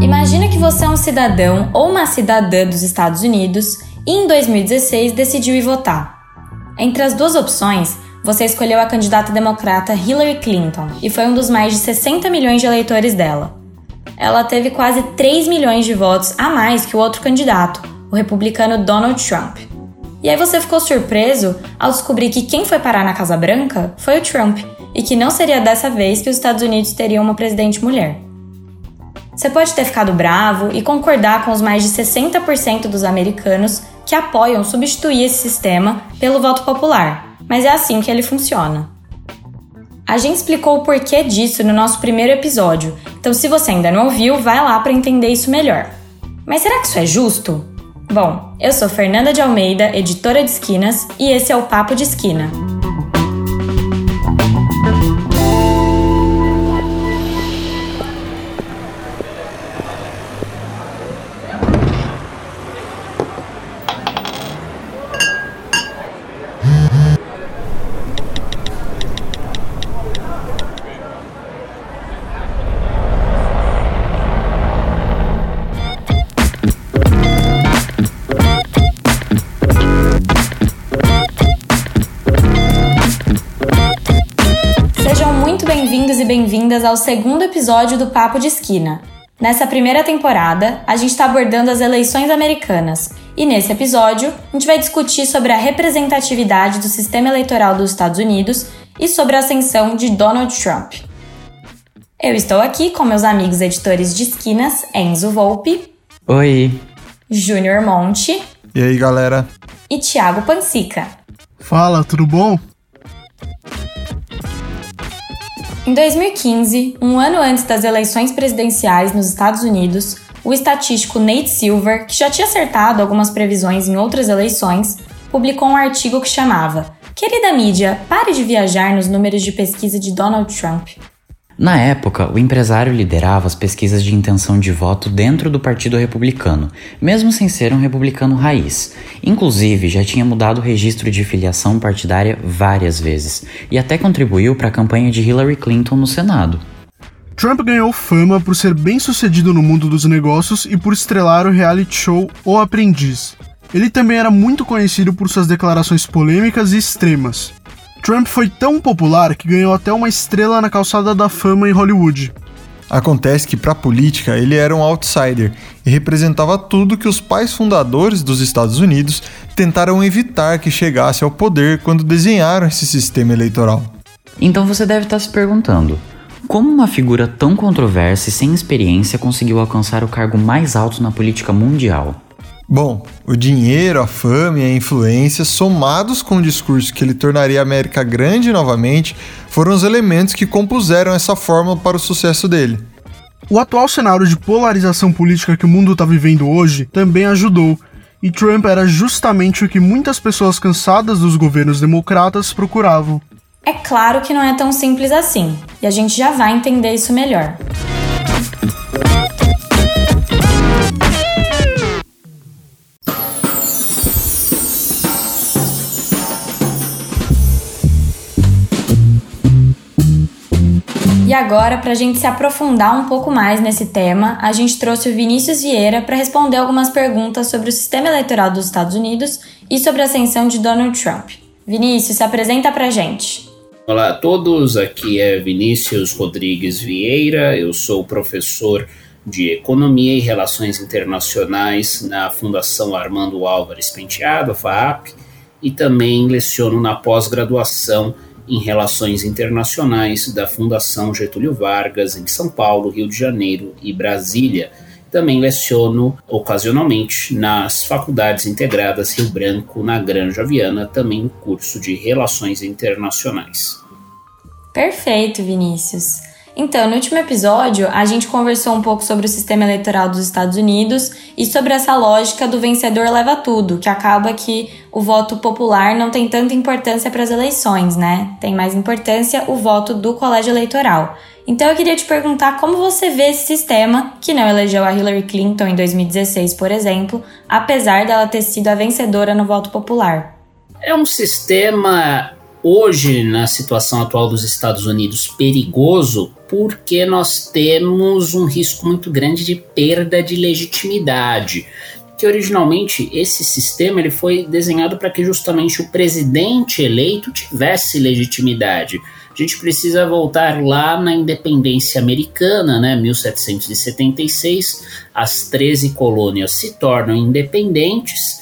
Imagina que você é um cidadão ou uma cidadã dos Estados Unidos e em 2016 decidiu ir votar. Entre as duas opções, você escolheu a candidata democrata Hillary Clinton e foi um dos mais de 60 milhões de eleitores dela. Ela teve quase 3 milhões de votos a mais que o outro candidato, o republicano Donald Trump. E aí você ficou surpreso ao descobrir que quem foi parar na Casa Branca foi o Trump e que não seria dessa vez que os Estados Unidos teriam uma presidente mulher. Você pode ter ficado bravo e concordar com os mais de 60% dos americanos que apoiam substituir esse sistema pelo voto popular, mas é assim que ele funciona. A gente explicou o porquê disso no nosso primeiro episódio, então se você ainda não ouviu, vai lá para entender isso melhor. Mas será que isso é justo? Bom, eu sou Fernanda de Almeida, editora de Esquinas, e esse é o Papo de Esquina. Bem-vindas ao segundo episódio do Papo de Esquina. Nessa primeira temporada, a gente está abordando as eleições americanas e nesse episódio a gente vai discutir sobre a representatividade do sistema eleitoral dos Estados Unidos e sobre a ascensão de Donald Trump. Eu estou aqui com meus amigos editores de esquinas, Enzo Volpe. Oi. Júnior Monte. E aí, galera? E Thiago Pansica. Fala, tudo bom? Em 2015, um ano antes das eleições presidenciais nos Estados Unidos, o estatístico Nate Silver, que já tinha acertado algumas previsões em outras eleições, publicou um artigo que chamava Querida mídia, pare de viajar nos números de pesquisa de Donald Trump. Na época, o empresário liderava as pesquisas de intenção de voto dentro do Partido Republicano, mesmo sem ser um republicano raiz. Inclusive, já tinha mudado o registro de filiação partidária várias vezes e até contribuiu para a campanha de Hillary Clinton no Senado. Trump ganhou fama por ser bem sucedido no mundo dos negócios e por estrelar o reality show O Aprendiz. Ele também era muito conhecido por suas declarações polêmicas e extremas. Trump foi tão popular que ganhou até uma estrela na calçada da fama em Hollywood. Acontece que, para a política, ele era um outsider e representava tudo que os pais fundadores dos Estados Unidos tentaram evitar que chegasse ao poder quando desenharam esse sistema eleitoral. Então você deve estar se perguntando: como uma figura tão controversa e sem experiência conseguiu alcançar o cargo mais alto na política mundial? Bom, o dinheiro, a fama e a influência, somados com o discurso que ele tornaria a América grande novamente, foram os elementos que compuseram essa fórmula para o sucesso dele. O atual cenário de polarização política que o mundo está vivendo hoje também ajudou, e Trump era justamente o que muitas pessoas cansadas dos governos democratas procuravam. É claro que não é tão simples assim, e a gente já vai entender isso melhor. E agora, para a gente se aprofundar um pouco mais nesse tema, a gente trouxe o Vinícius Vieira para responder algumas perguntas sobre o sistema eleitoral dos Estados Unidos e sobre a ascensão de Donald Trump. Vinícius, se apresenta para a gente. Olá a todos, aqui é Vinícius Rodrigues Vieira, eu sou professor de Economia e Relações Internacionais na Fundação Armando Álvares Penteado, FAAP, e também leciono na pós-graduação em Relações Internacionais da Fundação Getúlio Vargas, em São Paulo, Rio de Janeiro e Brasília. Também leciono ocasionalmente nas Faculdades Integradas Rio Branco, na Granja Viana, também no curso de Relações Internacionais. Perfeito, Vinícius. Então, no último episódio, a gente conversou um pouco sobre o sistema eleitoral dos Estados Unidos e sobre essa lógica do vencedor leva tudo, que acaba que o voto popular não tem tanta importância para as eleições, né? Tem mais importância o voto do colégio eleitoral. Então eu queria te perguntar como você vê esse sistema, que não elegeu a Hillary Clinton em 2016, por exemplo, apesar dela ter sido a vencedora no voto popular. É um sistema hoje, na situação atual dos Estados Unidos, perigoso porque nós temos um risco muito grande de perda de legitimidade. Que originalmente esse sistema ele foi desenhado para que justamente o presidente eleito tivesse legitimidade. A gente precisa voltar lá na independência americana, né, 1776, as 13 colônias se tornam independentes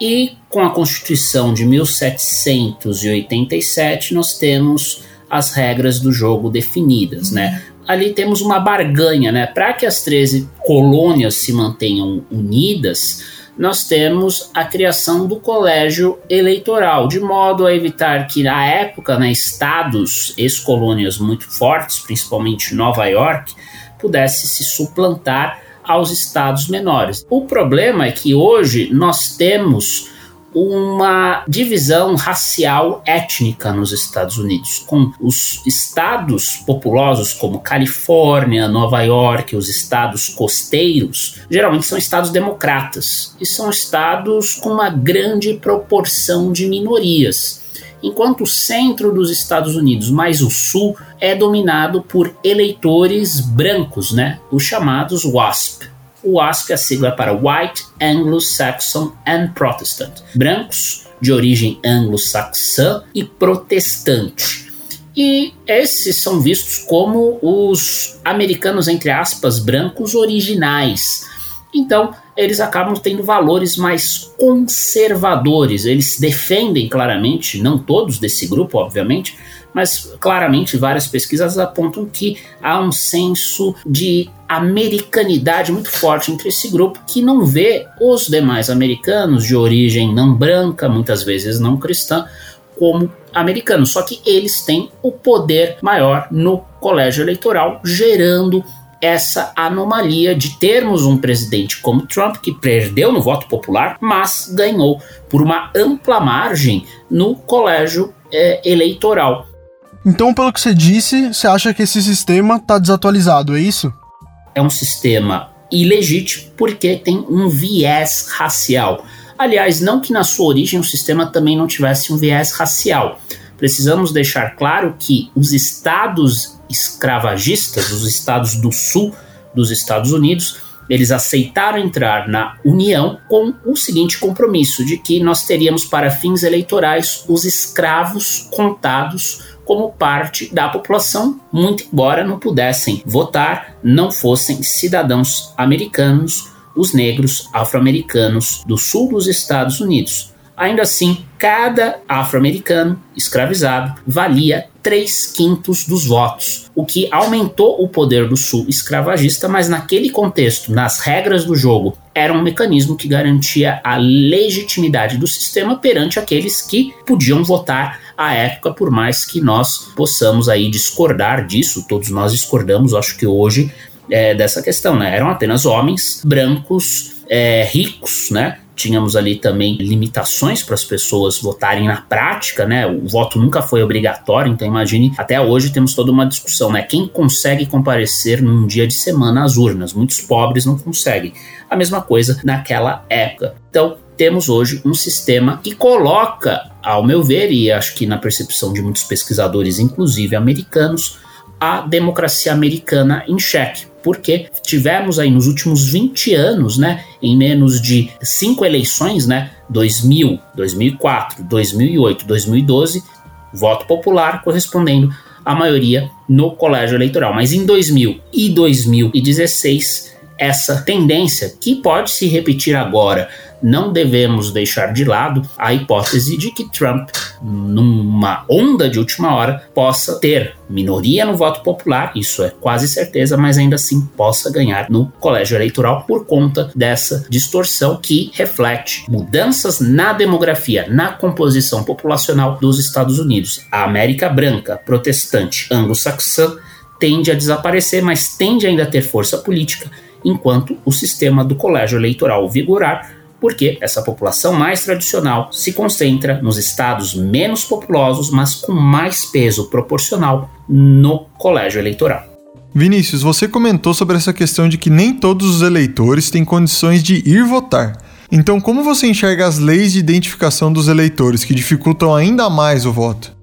e com a Constituição de 1787 nós temos as regras do jogo definidas, né? Ali temos uma barganha, né? Para que as 13 colônias se mantenham unidas, nós temos a criação do colégio eleitoral, de modo a evitar que, na época, né, estados, ex-colônias muito fortes, principalmente Nova York, pudesse se suplantar aos estados menores. O problema é que hoje nós temos uma divisão racial étnica nos Estados Unidos, com os estados populosos como Califórnia, Nova York, os estados costeiros, geralmente são estados democratas e são estados com uma grande proporção de minorias. Enquanto o centro dos Estados Unidos, mais o sul, é dominado por eleitores brancos, né? Os chamados WASP. O WASP é a sigla para White, Anglo-Saxon and Protestant. Brancos de origem anglo-saxã e protestante. E esses são vistos como os americanos, entre aspas, brancos originais. Então, eles acabam tendo valores mais conservadores. Eles defendem claramente, não todos desse grupo, obviamente, mas claramente várias pesquisas apontam que há um senso de americanidade muito forte entre esse grupo que não vê os demais americanos de origem não branca, muitas vezes não cristã, como americanos. Só que eles têm o poder maior no colégio eleitoral, gerando essa anomalia de termos um presidente como Trump, que perdeu no voto popular, mas ganhou por uma ampla margem no colégio é, eleitoral. Então, pelo que você disse, você acha que esse sistema está desatualizado, é isso? É um sistema ilegítimo porque tem um viés racial. Aliás, não que na sua origem o sistema também não tivesse um viés racial. Precisamos deixar claro que os estados escravagistas, os estados do sul dos Estados Unidos, eles aceitaram entrar na União com o seguinte compromisso: de que nós teríamos para fins eleitorais os escravos contados como parte da população, muito embora não pudessem votar, não fossem cidadãos americanos, os negros afro-americanos do sul dos Estados Unidos. Ainda assim, cada afro-americano escravizado valia 3 quintos dos votos, o que aumentou o poder do sul escravagista, mas naquele contexto, nas regras do jogo, era um mecanismo que garantia a legitimidade do sistema perante aqueles que podiam votar à época, por mais que nós possamos aí discordar disso, todos nós discordamos, acho que hoje, é, dessa questão, né? Eram apenas homens brancos, é, ricos, né? Tínhamos ali também limitações para as pessoas votarem na prática, né? O voto nunca foi obrigatório, então imagine, até hoje temos toda uma discussão, né? Quem consegue comparecer num dia de semana às urnas? Muitos pobres não conseguem. A mesma coisa naquela época. Então, temos hoje um sistema que coloca, ao meu ver, e acho que na percepção de muitos pesquisadores, inclusive americanos, a democracia americana em xeque porque tivemos aí nos últimos 20 anos, né, em menos de cinco eleições, né, 2000, 2004, 2008, 2012, voto popular correspondendo à maioria no colégio eleitoral. Mas em 2000 e 2016, essa tendência que pode se repetir agora não devemos deixar de lado a hipótese de que Trump, numa onda de última hora, possa ter minoria no voto popular, isso é quase certeza, mas ainda assim possa ganhar no colégio eleitoral por conta dessa distorção que reflete mudanças na demografia, na composição populacional dos Estados Unidos. A América branca, protestante, anglo-saxã tende a desaparecer, mas tende ainda a ter força política, enquanto o sistema do colégio eleitoral vigorar porque essa população mais tradicional se concentra nos estados menos populosos, mas com mais peso proporcional no colégio eleitoral. Vinícius, você comentou sobre essa questão de que nem todos os eleitores têm condições de ir votar. Então, como você enxerga as leis de identificação dos eleitores que dificultam ainda mais o voto?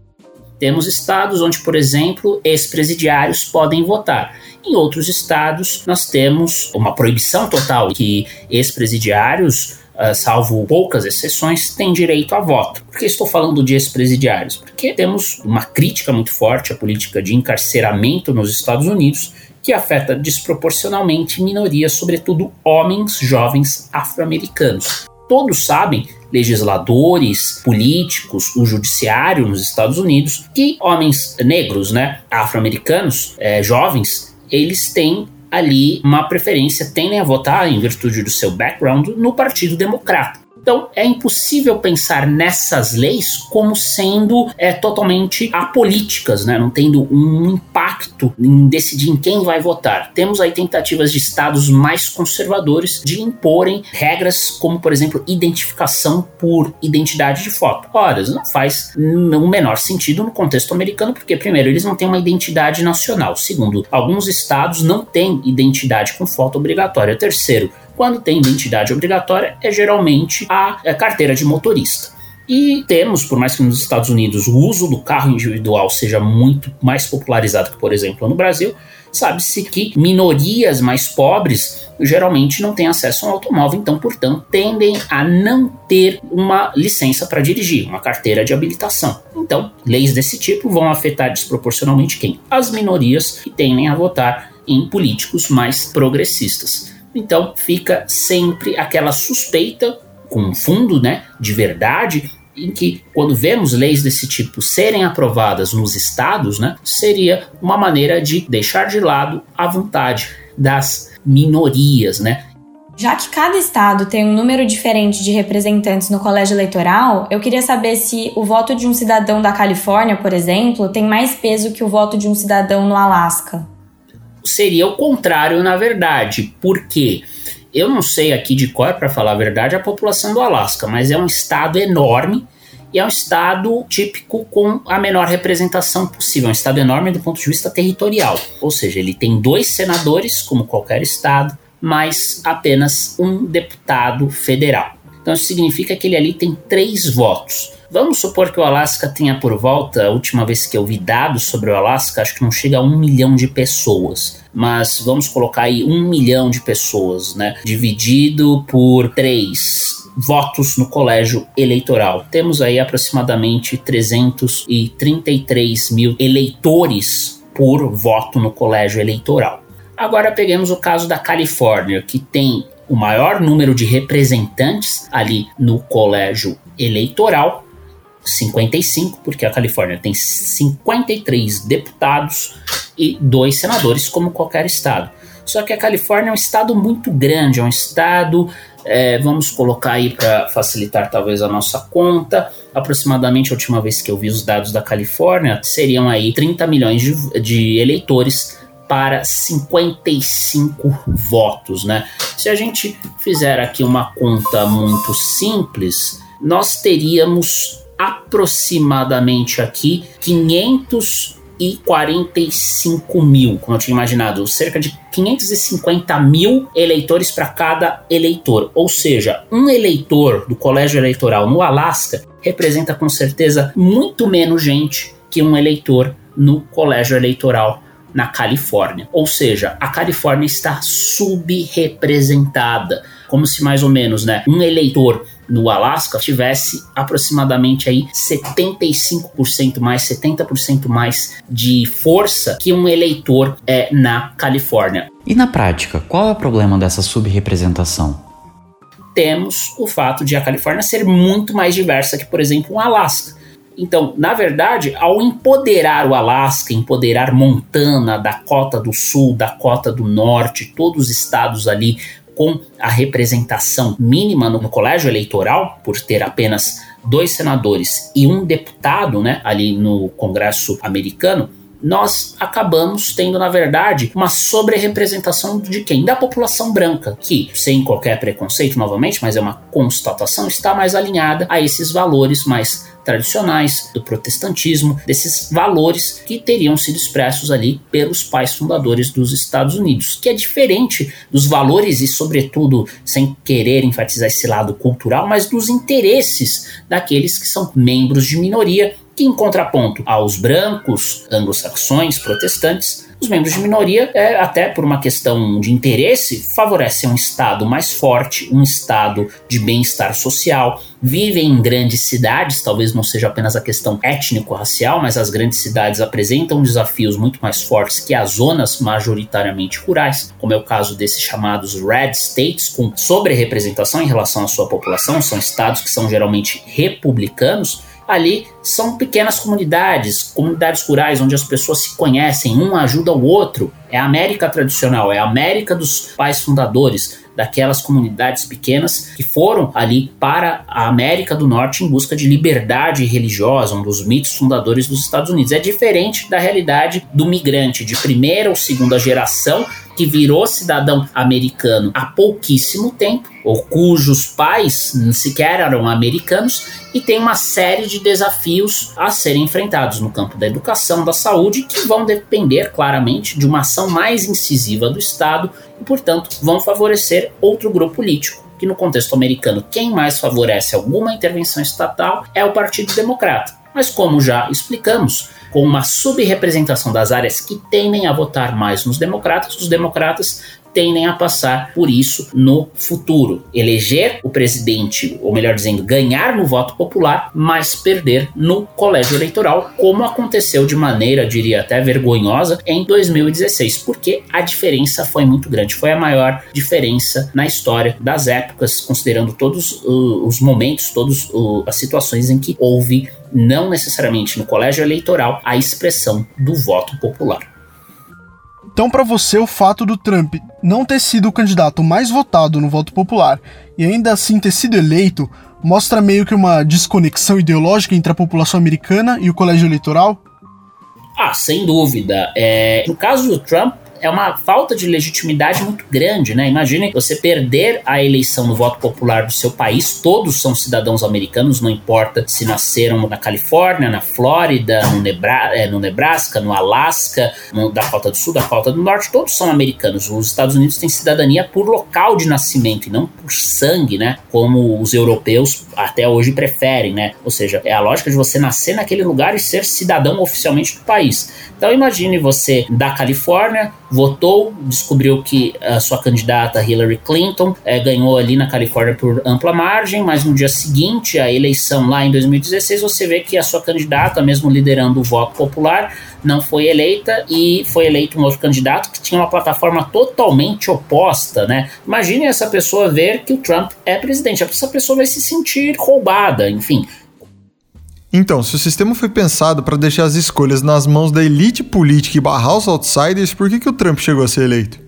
Temos estados onde, por exemplo, ex-presidiários podem votar. Em outros estados, nós temos uma proibição total que ex-presidiários salvo poucas exceções, têm direito a voto. Por que estou falando de ex-presidiários? Porque temos uma crítica muito forte à política de encarceramento nos Estados Unidos, que afeta desproporcionalmente minorias, sobretudo homens jovens afro-americanos. Todos sabem, legisladores, políticos, o judiciário nos Estados Unidos, que homens negros, né, afro-americanos, é, jovens, eles têm ali uma preferência, tendem a votar, em virtude do seu background, no Partido Democrata. Então, é impossível pensar nessas leis como sendo é, totalmente apolíticas, né? não tendo um impacto em decidir em quem vai votar. Temos aí tentativas de estados mais conservadores de imporem regras como, por exemplo, identificação por identidade de foto. Ora, não faz o menor sentido no contexto americano, porque, primeiro, eles não têm uma identidade nacional. Segundo, alguns estados não têm identidade com foto obrigatória. Terceiro, quando tem identidade obrigatória, é geralmente a, a carteira de motorista. E temos, por mais que nos Estados Unidos o uso do carro individual seja muito mais popularizado que, por exemplo, no Brasil, sabe-se que minorias mais pobres geralmente não têm acesso a um automóvel, então, portanto, tendem a não ter uma licença para dirigir, uma carteira de habilitação. Então, leis desse tipo vão afetar desproporcionalmente quem? As minorias que tendem a votar em políticos mais progressistas. Então fica sempre aquela suspeita com fundo, né, de verdade, em que quando vemos leis desse tipo serem aprovadas nos estados, né, seria uma maneira de deixar de lado a vontade das minorias, né? Já que cada estado tem um número diferente de representantes no colégio eleitoral, eu queria saber se o voto de um cidadão da Califórnia, por exemplo, tem mais peso que o voto de um cidadão no Alasca seria o contrário, na verdade. Porque eu não sei aqui de cor, para falar a verdade, a população do Alasca, mas é um estado enorme e é um estado típico com a menor representação possível. É um estado enorme do ponto de vista territorial. Ou seja, ele tem dois senadores, como qualquer estado, mas apenas um deputado federal. Então isso significa que ele ali tem três votos. Vamos supor que o Alasca tenha por volta, a última vez que eu vi dados sobre o Alasca, acho que não chega a um milhão de pessoas. Mas vamos colocar aí um milhão de pessoas, né? Dividido por três votos no colégio eleitoral. Temos aí aproximadamente 333 mil eleitores por voto no colégio eleitoral. Agora peguemos o caso da Califórnia, que tem o maior número de representantes ali no colégio eleitoral 55, porque a Califórnia tem 53 deputados e dois senadores, como qualquer estado. Só que a Califórnia é um estado muito grande, é um estado, é, vamos colocar aí para facilitar talvez a nossa conta, aproximadamente a última vez que eu vi os dados da Califórnia, seriam aí 30 milhões de, de eleitores para 55 votos, né? Se a gente fizer aqui uma conta muito simples, nós teríamos aproximadamente aqui 545 mil, como eu tinha imaginado, cerca de 550 mil eleitores para cada eleitor. Ou seja, um eleitor do colégio eleitoral no Alasca representa com certeza muito menos gente que um eleitor no colégio eleitoral na Califórnia. Ou seja, a Califórnia está subrepresentada, como se mais ou menos, né, um eleitor no Alasca tivesse aproximadamente aí 75% mais, 70% mais de força que um eleitor é na Califórnia. E na prática, qual é o problema dessa subrepresentação? Temos o fato de a Califórnia ser muito mais diversa que, por exemplo, o Alasca. Então, na verdade, ao empoderar o Alasca, empoderar Montana, Dakota do Sul, Dakota do Norte, todos os estados ali com a representação mínima no, colégio eleitoral, por ter apenas dois senadores e um deputado né, ali no Congresso americano, nós acabamos tendo, na verdade, uma sobre-representação de quem? Da população branca, que, sem qualquer preconceito, novamente, mas é uma constatação, está mais alinhada a esses valores mais tradicionais, do protestantismo, desses valores que teriam sido expressos ali pelos pais fundadores dos Estados Unidos, que é diferente dos valores e, sobretudo, sem querer enfatizar esse lado cultural, mas dos interesses daqueles que são membros de minoria que, em contraponto aos brancos, anglo-saxões, protestantes, os membros de minoria, é, até por uma questão de interesse, favorecem um Estado mais forte, um Estado de bem-estar social, vivem em grandes cidades, talvez não seja apenas a questão étnico-racial, mas as grandes cidades apresentam desafios muito mais fortes que as zonas majoritariamente rurais, como é o caso desses chamados Red States, com sobre-representação em relação à sua população, são estados que são geralmente republicanos, ali são pequenas comunidades, comunidades rurais onde as pessoas se conhecem, um ajuda o outro. É a América tradicional, é a América dos pais fundadores, daquelas comunidades pequenas que foram ali para a América do Norte em busca de liberdade religiosa, um dos mitos fundadores dos Estados Unidos. É diferente da realidade do migrante de primeira ou segunda geração que virou cidadão americano há pouquíssimo tempo, ou cujos pais sequer eram americanos, e tem uma série de desafios a serem enfrentados no campo da educação, da saúde, que vão depender claramente de uma ação mais incisiva do Estado e, portanto, vão favorecer outro grupo político. Que no contexto americano, quem mais favorece alguma intervenção estatal é o Partido Democrata. Mas, como já explicamos, com uma subrepresentação das áreas que tendem a votar mais nos democratas, os democratas tendem a passar por isso no futuro. Eleger o presidente, ou melhor dizendo, ganhar no voto popular, mas perder no colégio eleitoral, como aconteceu de maneira, diria até vergonhosa, em 2016, porque a diferença foi muito grande. Foi a maior diferença na história das épocas, considerando todos uh, os momentos, todas uh, as situações em que houve, não necessariamente no colégio eleitoral, a expressão do voto popular. Então, para você, o fato do Trump não ter sido o candidato mais votado no voto popular e ainda assim ter sido eleito mostra meio que uma desconexão ideológica entre a população americana e o colégio eleitoral? Ah, sem dúvida. É, no caso do Trump, é uma falta de legitimidade muito grande, né? Imagine você perder a eleição no voto popular do seu país, todos são cidadãos americanos, não importa se nasceram na Califórnia, na Flórida, no, Nebra é, no Nebraska, no Alasca, no Dakota do Sul, Dakota do Norte, todos são americanos. Os Estados Unidos têm cidadania por local de nascimento e não por sangue, né? Como os europeus até hoje preferem, né? Ou seja, é a lógica de você nascer naquele lugar e ser cidadão oficialmente do país. Então imagine você da Califórnia, votou, descobriu que a sua candidata Hillary Clinton é, ganhou ali na Califórnia por ampla margem, mas no dia seguinte, a eleição lá em 2016, você vê que a sua candidata, mesmo liderando o voto popular, não foi eleita e foi eleito um outro candidato que tinha uma plataforma totalmente oposta, né? Imagine essa pessoa ver que o Trump é presidente, essa pessoa vai se sentir roubada, enfim. Então, se o sistema foi pensado para deixar as escolhas nas mãos da elite política e barrar os outsiders, por que, que o Trump chegou a ser eleito?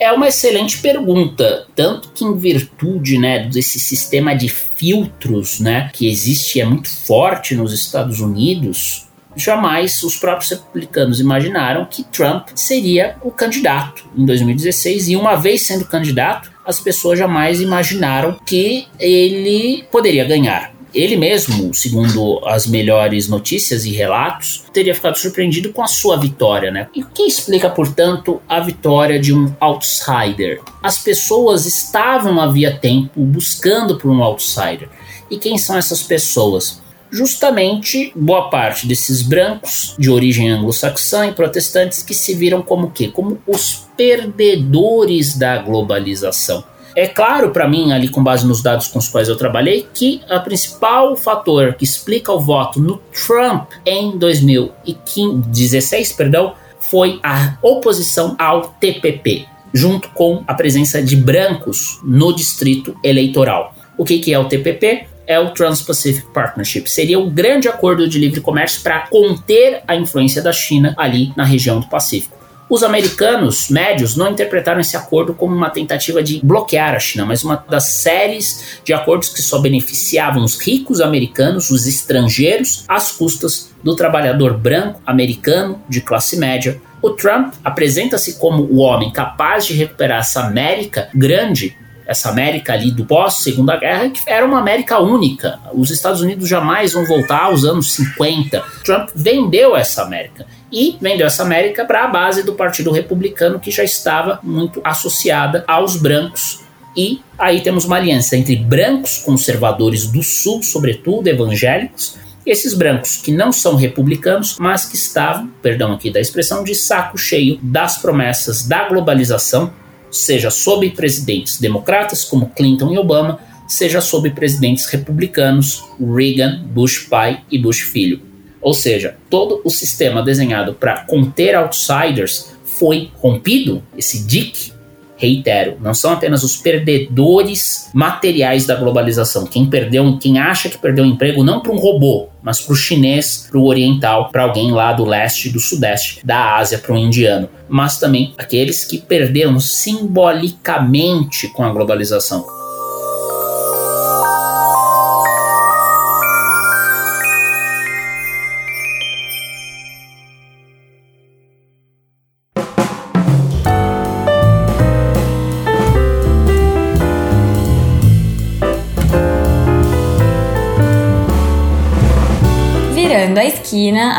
É uma excelente pergunta, tanto que em virtude, né, desse sistema de filtros, né, que existe é muito forte nos Estados Unidos, jamais os próprios republicanos imaginaram que Trump seria o candidato em 2016 e uma vez sendo candidato, as pessoas jamais imaginaram que ele poderia ganhar. Ele mesmo, segundo as melhores notícias e relatos, teria ficado surpreendido com a sua vitória, né? E o que explica, portanto, a vitória de um outsider? As pessoas estavam havia tempo buscando por um outsider. E quem são essas pessoas? justamente boa parte desses brancos de origem anglo-saxã e protestantes que se viram como quê? Como os perdedores da globalização. É claro para mim, ali com base nos dados com os quais eu trabalhei, que o principal fator que explica o voto no Trump em 2016, perdão, foi a oposição ao TPP, junto com a presença de brancos no distrito eleitoral. O que, que é o TPP? é o Trans-Pacific Partnership. Seria um grande acordo de livre comércio para conter a influência da China ali na região do Pacífico. Os americanos médios não interpretaram esse acordo como uma tentativa de bloquear a China, mas uma das séries de acordos que só beneficiavam os ricos americanos, os estrangeiros, às custas do trabalhador branco americano de classe média. O Trump apresenta-se como o homem capaz de recuperar essa América grande essa América ali do pós-segunda guerra, que era uma América única. Os Estados Unidos jamais vão voltar aos anos 50. Trump vendeu essa América e vendeu essa América para a base do Partido Republicano, que já estava muito associada aos brancos. E aí temos uma aliança entre brancos conservadores do Sul, sobretudo evangélicos, esses brancos que não são republicanos, mas que estavam, perdão aqui da expressão, de saco cheio das promessas da globalização, seja sob presidentes democratas como Clinton e Obama, seja sob presidentes republicanos Reagan, Bush pai e Bush filho. Ou seja, todo o sistema desenhado para conter outsiders foi rompido, esse DIC, reitero, não são apenas os perdedores materiais da globalização. Quem perdeu, quem acha que perdeu o emprego não para um robô, mas para o chinês, para o oriental, para alguém lá do leste, do sudeste, da Ásia, para um indiano, mas também aqueles que perderam simbolicamente com a globalização.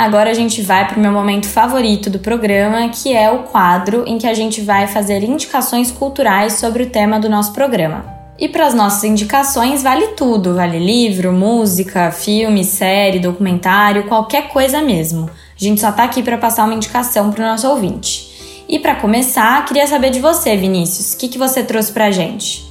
Agora a gente vai para o meu momento favorito do programa, que é o quadro em que a gente vai fazer indicações culturais sobre o tema do nosso programa. E para as nossas indicações vale tudo, vale livro, música, filme, série, documentário, qualquer coisa mesmo. A gente só tá aqui para passar uma indicação para o nosso ouvinte. E para começar, queria saber de você, Vinícius, o que, que você trouxe pra gente?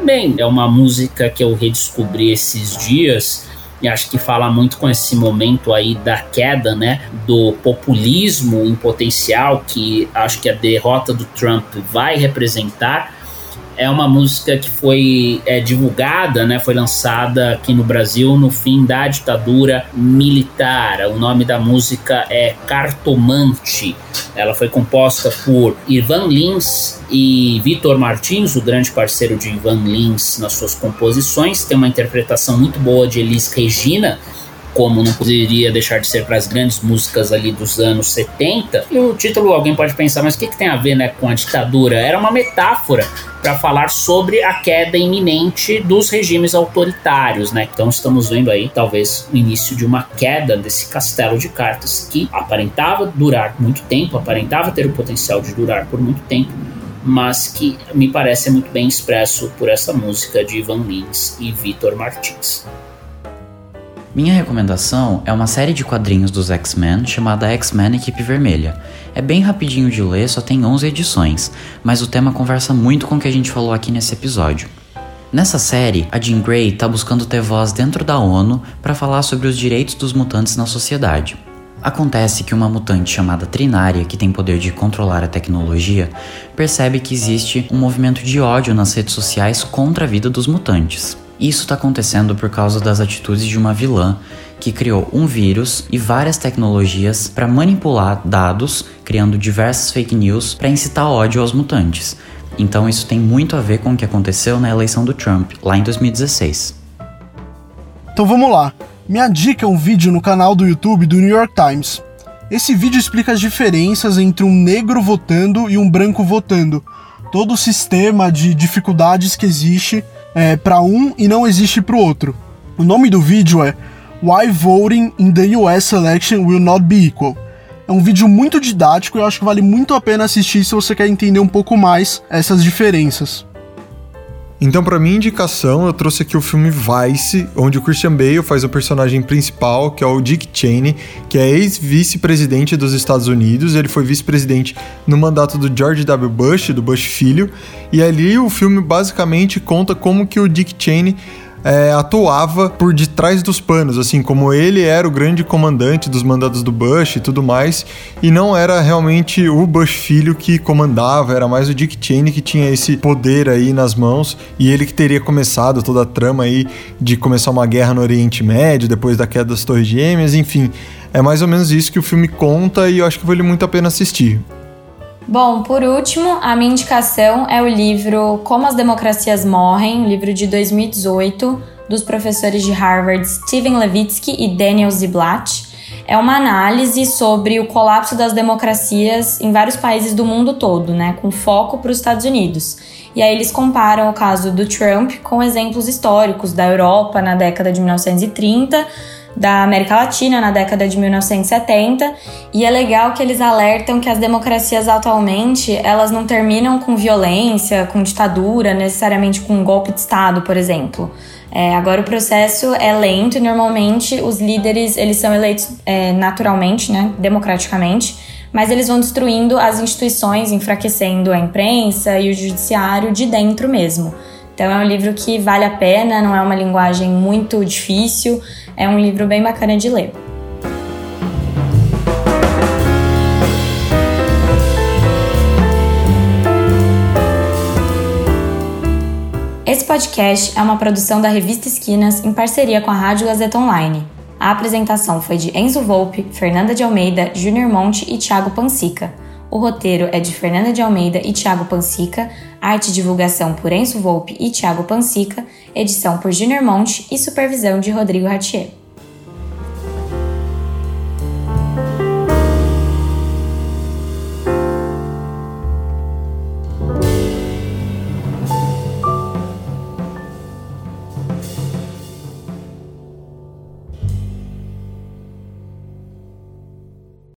Bem, é uma música que eu redescobri esses dias e acho que fala muito com esse momento aí da queda, né, do populismo em potencial que acho que a derrota do Trump vai representar é uma música que foi é, divulgada, né, foi lançada aqui no Brasil no fim da ditadura militar. O nome da música é Cartomante. Ela foi composta por Ivan Lins e Vitor Martins, o grande parceiro de Ivan Lins nas suas composições. Tem uma interpretação muito boa de Elis Regina como não poderia deixar de ser para as grandes músicas ali dos anos 70. E o título alguém pode pensar, mas o que, que tem a ver né, com a ditadura? Era uma metáfora para falar sobre a queda iminente dos regimes autoritários, né? Então estamos vendo aí talvez o início de uma queda desse castelo de cartas que aparentava durar muito tempo, aparentava ter o potencial de durar por muito tempo, mas que me parece muito bem expresso por essa música de Ivan Lins e Vitor Martins. Minha recomendação é uma série de quadrinhos dos X-Men chamada X-Men Equipe Vermelha. É bem rapidinho de ler, só tem 11 edições, mas o tema conversa muito com o que a gente falou aqui nesse episódio. Nessa série, a Jean Grey está buscando ter voz dentro da ONU para falar sobre os direitos dos mutantes na sociedade. Acontece que uma mutante chamada Trinária, que tem poder de controlar a tecnologia, percebe que existe um movimento de ódio nas redes sociais contra a vida dos mutantes. Isso está acontecendo por causa das atitudes de uma vilã que criou um vírus e várias tecnologias para manipular dados, criando diversas fake news para incitar ódio aos mutantes. Então isso tem muito a ver com o que aconteceu na eleição do Trump, lá em 2016. Então vamos lá. Minha dica é um vídeo no canal do YouTube do New York Times. Esse vídeo explica as diferenças entre um negro votando e um branco votando. Todo o sistema de dificuldades que existe é, para um e não existe para o outro. O nome do vídeo é Why Voting in the US Election Will Not Be Equal. É um vídeo muito didático e eu acho que vale muito a pena assistir se você quer entender um pouco mais essas diferenças. Então, para minha indicação, eu trouxe aqui o filme Vice, onde o Christian Bale faz o personagem principal, que é o Dick Cheney, que é ex-vice-presidente dos Estados Unidos. Ele foi vice-presidente no mandato do George W. Bush, do Bush filho, e ali o filme basicamente conta como que o Dick Cheney é, atuava por detrás dos panos, assim, como ele era o grande comandante dos mandados do Bush e tudo mais, e não era realmente o Bush filho que comandava, era mais o Dick Cheney que tinha esse poder aí nas mãos, e ele que teria começado toda a trama aí de começar uma guerra no Oriente Médio, depois da queda das Torres Gêmeas, enfim. É mais ou menos isso que o filme conta e eu acho que vale muito a pena assistir. Bom, por último, a minha indicação é o livro Como as Democracias Morrem, livro de 2018, dos professores de Harvard Steven Levitsky e Daniel Ziblatt. é uma análise sobre o colapso das democracias em vários países do mundo todo, né, com foco para os Estados Unidos. E aí eles comparam o caso do Trump com exemplos históricos da Europa na década de 1930, da América Latina na década de 1970, e é legal que eles alertam que as democracias atualmente, elas não terminam com violência, com ditadura, necessariamente com um golpe de estado, por exemplo. É, agora o processo é lento e normalmente os líderes eles são eleitos é, naturalmente, né, democraticamente, mas eles vão destruindo as instituições, enfraquecendo a imprensa e o judiciário de dentro mesmo. Então é um livro que vale a pena, não é uma linguagem muito difícil, é um livro bem bacana de ler. Esse podcast é uma produção da revista Esquinas em parceria com a Rádio Gazeta Online. A apresentação foi de Enzo Volpe, Fernanda de Almeida, Júnior Monte e Thiago Pansica. O roteiro é de Fernanda de Almeida e Thiago Pansica, arte e divulgação por Enzo Volpe e Thiago Pansica, edição por Júnior Monte e supervisão de Rodrigo Ratier.